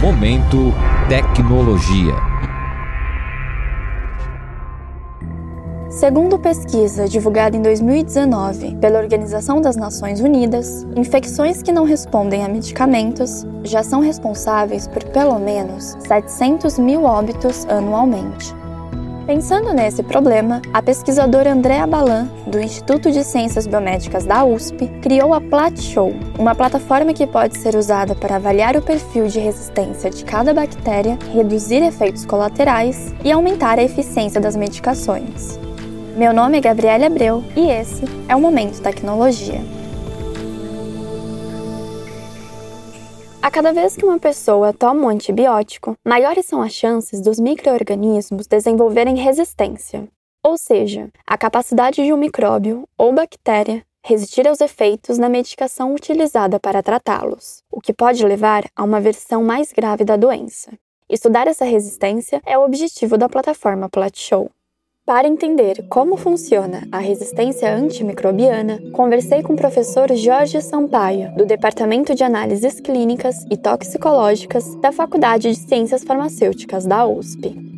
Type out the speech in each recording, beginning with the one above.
Momento Tecnologia. Segundo pesquisa divulgada em 2019 pela Organização das Nações Unidas, infecções que não respondem a medicamentos já são responsáveis por pelo menos 700 mil óbitos anualmente. Pensando nesse problema, a pesquisadora Andrea Balan, do Instituto de Ciências Biomédicas da USP, criou a PlatShow, uma plataforma que pode ser usada para avaliar o perfil de resistência de cada bactéria, reduzir efeitos colaterais e aumentar a eficiência das medicações. Meu nome é Gabriela Abreu e esse é o Momento Tecnologia. A cada vez que uma pessoa toma um antibiótico, maiores são as chances dos microorganismos desenvolverem resistência, ou seja, a capacidade de um micróbio ou bactéria resistir aos efeitos na medicação utilizada para tratá-los, o que pode levar a uma versão mais grave da doença. Estudar essa resistência é o objetivo da plataforma PlatShow. Para entender como funciona a resistência antimicrobiana, conversei com o professor Jorge Sampaio, do Departamento de Análises Clínicas e Toxicológicas da Faculdade de Ciências Farmacêuticas da USP.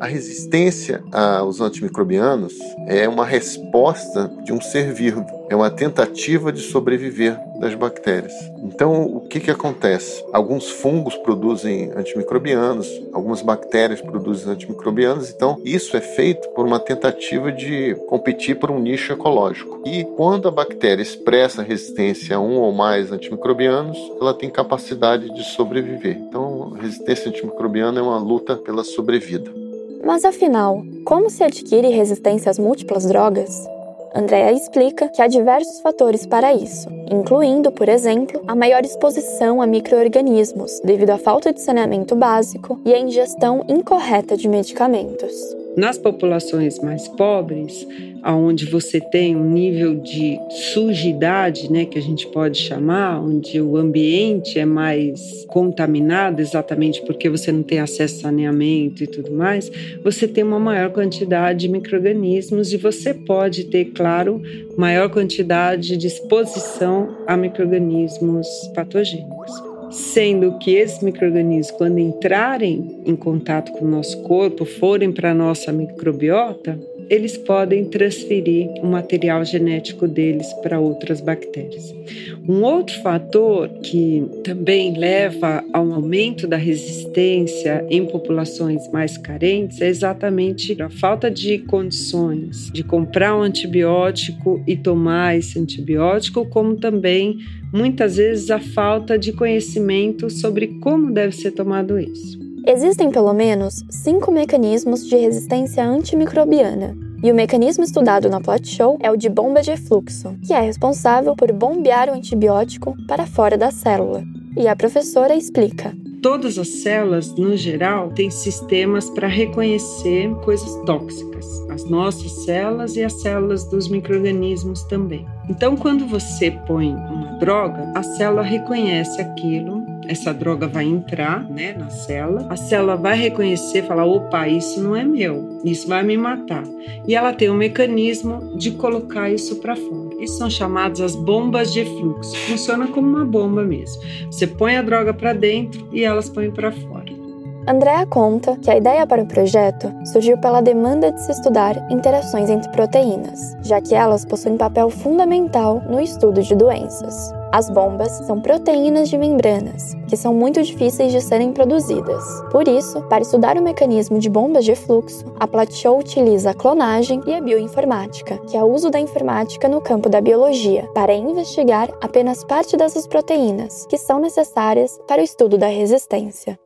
A resistência aos antimicrobianos é uma resposta de um ser vivo, é uma tentativa de sobreviver das bactérias. Então, o que, que acontece? Alguns fungos produzem antimicrobianos, algumas bactérias produzem antimicrobianos, então isso é feito por uma tentativa de competir por um nicho ecológico. E quando a bactéria expressa resistência a um ou mais antimicrobianos, ela tem capacidade de sobreviver. Então, resistência antimicrobiana é uma luta pela sobrevida. Mas afinal, como se adquire resistência às múltiplas drogas? Andrea explica que há diversos fatores para isso, incluindo, por exemplo, a maior exposição a microorganismos devido à falta de saneamento básico e a ingestão incorreta de medicamentos. Nas populações mais pobres, aonde você tem um nível de sujidade, né, que a gente pode chamar, onde o ambiente é mais contaminado, exatamente porque você não tem acesso a saneamento e tudo mais, você tem uma maior quantidade de microrganismos e você pode ter, claro, maior quantidade de exposição a microrganismos patogênicos sendo que esses microrganismos, quando entrarem em contato com o nosso corpo, forem para a nossa microbiota, eles podem transferir o material genético deles para outras bactérias. Um outro fator que também leva ao aumento da resistência em populações mais carentes é exatamente a falta de condições de comprar um antibiótico e tomar esse antibiótico, como também muitas vezes a falta de conhecimento sobre como deve ser tomado isso. Existem pelo menos cinco mecanismos de resistência antimicrobiana, e o mecanismo estudado na Plot Show é o de bomba de efluxo, que é responsável por bombear o antibiótico para fora da célula. E a professora explica. Todas as células, no geral, têm sistemas para reconhecer coisas tóxicas, as nossas células e as células dos microrganismos também. Então, quando você põe uma droga, a célula reconhece aquilo essa droga vai entrar né, na célula, a célula vai reconhecer, falar: opa, isso não é meu, isso vai me matar. E ela tem um mecanismo de colocar isso para fora. Isso são chamadas as bombas de fluxo. Funciona como uma bomba mesmo. Você põe a droga para dentro e elas põem para fora. Andrea conta que a ideia para o projeto surgiu pela demanda de se estudar interações entre proteínas, já que elas possuem papel fundamental no estudo de doenças. As bombas são proteínas de membranas, que são muito difíceis de serem produzidas. Por isso, para estudar o mecanismo de bombas de fluxo, a Platshow utiliza a clonagem e a bioinformática, que é o uso da informática no campo da biologia, para investigar apenas parte dessas proteínas que são necessárias para o estudo da resistência.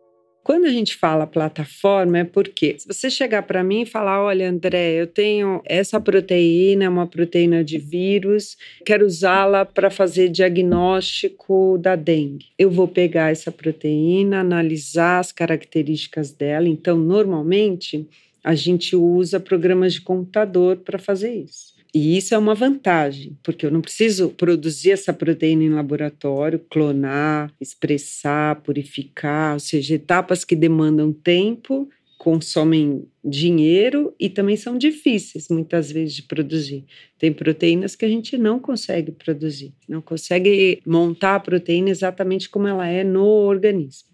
Quando a gente fala plataforma, é porque se você chegar para mim e falar: olha, André, eu tenho essa proteína, uma proteína de vírus, quero usá-la para fazer diagnóstico da dengue. Eu vou pegar essa proteína, analisar as características dela. Então, normalmente, a gente usa programas de computador para fazer isso. E isso é uma vantagem, porque eu não preciso produzir essa proteína em laboratório, clonar, expressar, purificar, ou seja, etapas que demandam tempo, consomem dinheiro e também são difíceis muitas vezes de produzir. Tem proteínas que a gente não consegue produzir, não consegue montar a proteína exatamente como ela é no organismo.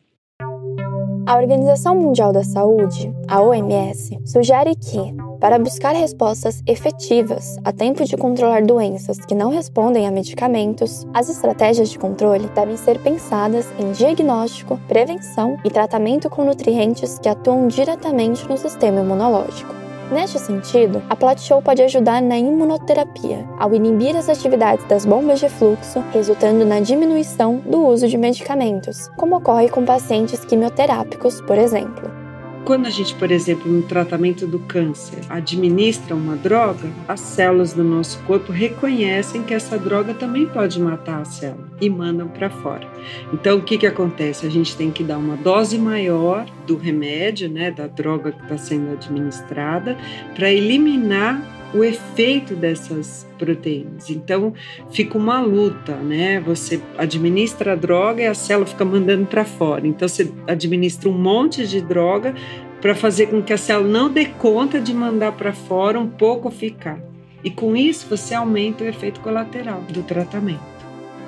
A Organização Mundial da Saúde, a OMS, sugere que, para buscar respostas efetivas a tempo de controlar doenças que não respondem a medicamentos, as estratégias de controle devem ser pensadas em diagnóstico, prevenção e tratamento com nutrientes que atuam diretamente no sistema imunológico. Neste sentido, a Plat Show pode ajudar na imunoterapia, ao inibir as atividades das bombas de fluxo, resultando na diminuição do uso de medicamentos, como ocorre com pacientes quimioterápicos, por exemplo. Quando a gente, por exemplo, no tratamento do câncer, administra uma droga, as células do nosso corpo reconhecem que essa droga também pode matar a célula e mandam para fora. Então, o que, que acontece? A gente tem que dar uma dose maior do remédio, né, da droga que está sendo administrada, para eliminar o efeito dessas proteínas. Então, fica uma luta, né? Você administra a droga e a célula fica mandando para fora. Então, você administra um monte de droga para fazer com que a célula não dê conta de mandar para fora, um pouco ficar. E com isso, você aumenta o efeito colateral do tratamento.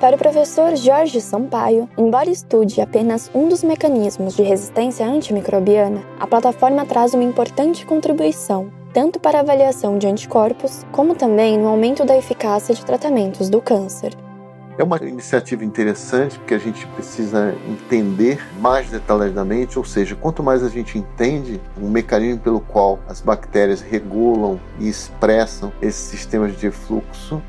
Para o professor Jorge Sampaio, embora estude apenas um dos mecanismos de resistência antimicrobiana, a plataforma traz uma importante contribuição tanto para avaliação de anticorpos, como também no aumento da eficácia de tratamentos do câncer. É uma iniciativa interessante porque a gente precisa entender mais detalhadamente, ou seja, quanto mais a gente entende o mecanismo pelo qual as bactérias regulam e expressam esses sistemas de fluxo,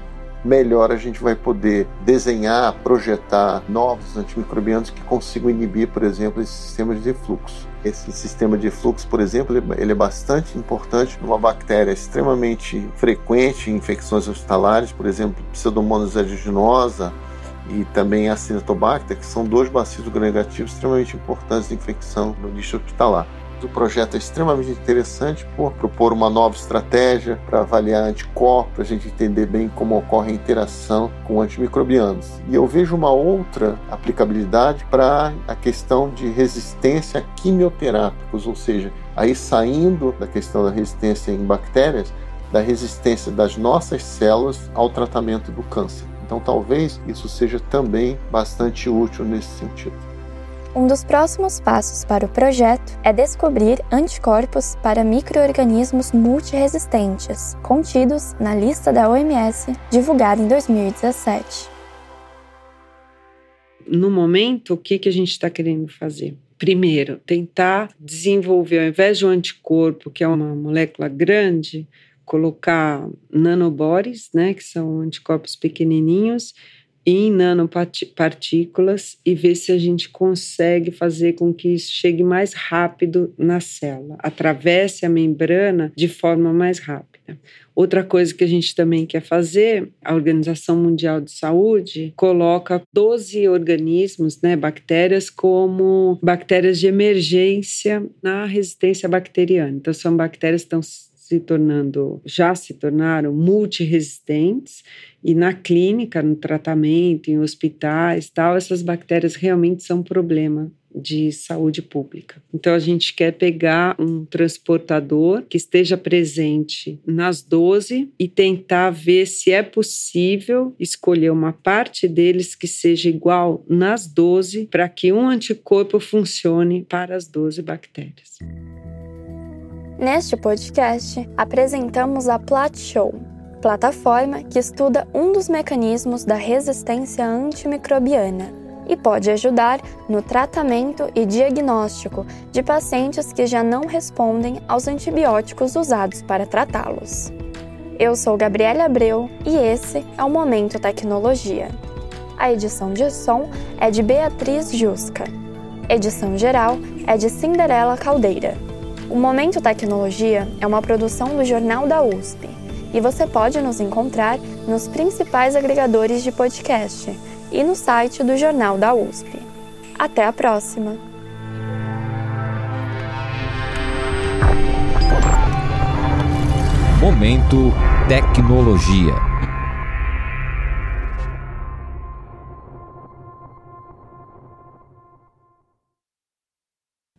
melhor a gente vai poder desenhar, projetar novos antimicrobianos que consigam inibir, por exemplo, esses sistemas de fluxo. Esse sistema de fluxo, por exemplo, ele é bastante importante numa bactéria extremamente frequente em infecções hospitalares, por exemplo, Pseudomonas aeruginosa e também a que são dois bacilos gram-negativos extremamente importantes de infecção no lixo hospitalar. O projeto é extremamente interessante por propor uma nova estratégia para avaliar anticorpos, a gente entender bem como ocorre a interação com antimicrobianos. E eu vejo uma outra aplicabilidade para a questão de resistência a quimioterápicos, ou seja, aí saindo da questão da resistência em bactérias, da resistência das nossas células ao tratamento do câncer. Então, talvez isso seja também bastante útil nesse sentido. Um dos próximos passos para o projeto é descobrir anticorpos para microorganismos multiresistentes, contidos na lista da OMS divulgada em 2017. No momento, o que, que a gente está querendo fazer? Primeiro, tentar desenvolver, ao invés de um anticorpo, que é uma molécula grande, colocar nanobores, né, que são anticorpos pequenininhos, em nanopartículas e ver se a gente consegue fazer com que isso chegue mais rápido na célula, atravesse a membrana de forma mais rápida. Outra coisa que a gente também quer fazer, a Organização Mundial de Saúde coloca 12 organismos, né, bactérias, como bactérias de emergência na resistência bacteriana. Então, são bactérias que estão se tornando, já se tornaram multiresistentes e na clínica, no tratamento, em hospitais, tal, essas bactérias realmente são um problema de saúde pública. Então a gente quer pegar um transportador que esteja presente nas 12 e tentar ver se é possível escolher uma parte deles que seja igual nas 12 para que um anticorpo funcione para as 12 bactérias. Neste podcast, apresentamos a Plat Show, plataforma que estuda um dos mecanismos da resistência antimicrobiana e pode ajudar no tratamento e diagnóstico de pacientes que já não respondem aos antibióticos usados para tratá-los. Eu sou Gabriela Abreu e esse é o Momento Tecnologia. A edição de som é de Beatriz Jusca. Edição geral é de Cinderela Caldeira. O Momento Tecnologia é uma produção do Jornal da USP e você pode nos encontrar nos principais agregadores de podcast e no site do Jornal da USP. Até a próxima! Momento Tecnologia.